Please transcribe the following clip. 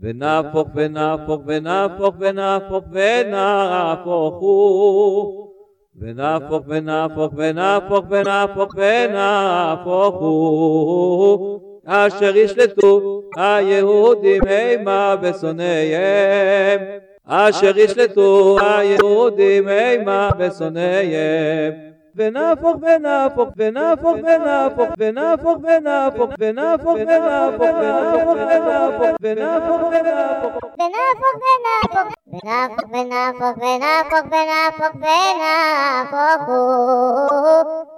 ונהפוך ונהפוך ונהפוך ונהפוך ונהפוך ונהפוך ונהפוך ונהפוך ונהפוך ונהפוך הוא אשר ישלטו היהודים אימה בשונאיהם. אשר ישלטו היהודים אימה בשונאיהם ונהפוך ונהפוך ונהפוך ונהפוך ונהפוך ונהפוך ונהפוך ונהפוך ונהפוך ונהפוך ונהפוך ונהפוך ונהפוך ונהפוך ונהפוך ונהפוך ונהפוך ונהפוך ונהפוך